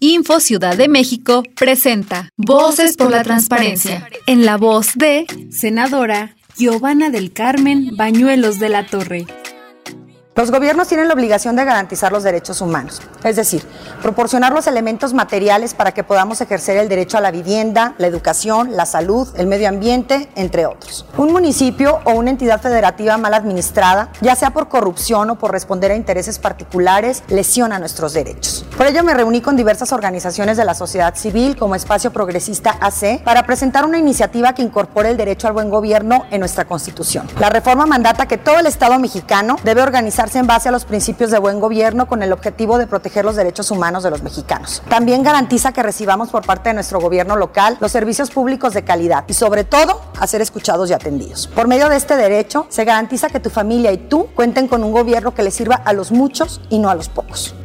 Info Ciudad de México presenta Voces por la Transparencia en la voz de senadora Giovanna del Carmen Bañuelos de la Torre. Los gobiernos tienen la obligación de garantizar los derechos humanos, es decir, proporcionar los elementos materiales para que podamos ejercer el derecho a la vivienda, la educación, la salud, el medio ambiente, entre otros. Un municipio o una entidad federativa mal administrada, ya sea por corrupción o por responder a intereses particulares, lesiona nuestros derechos. Por ello me reuní con diversas organizaciones de la sociedad civil como Espacio Progresista AC para presentar una iniciativa que incorpore el derecho al buen gobierno en nuestra Constitución. La reforma mandata que todo el Estado mexicano debe organizar en base a los principios de buen gobierno con el objetivo de proteger los derechos humanos de los mexicanos. También garantiza que recibamos por parte de nuestro gobierno local los servicios públicos de calidad y sobre todo a ser escuchados y atendidos. Por medio de este derecho se garantiza que tu familia y tú cuenten con un gobierno que les sirva a los muchos y no a los pocos.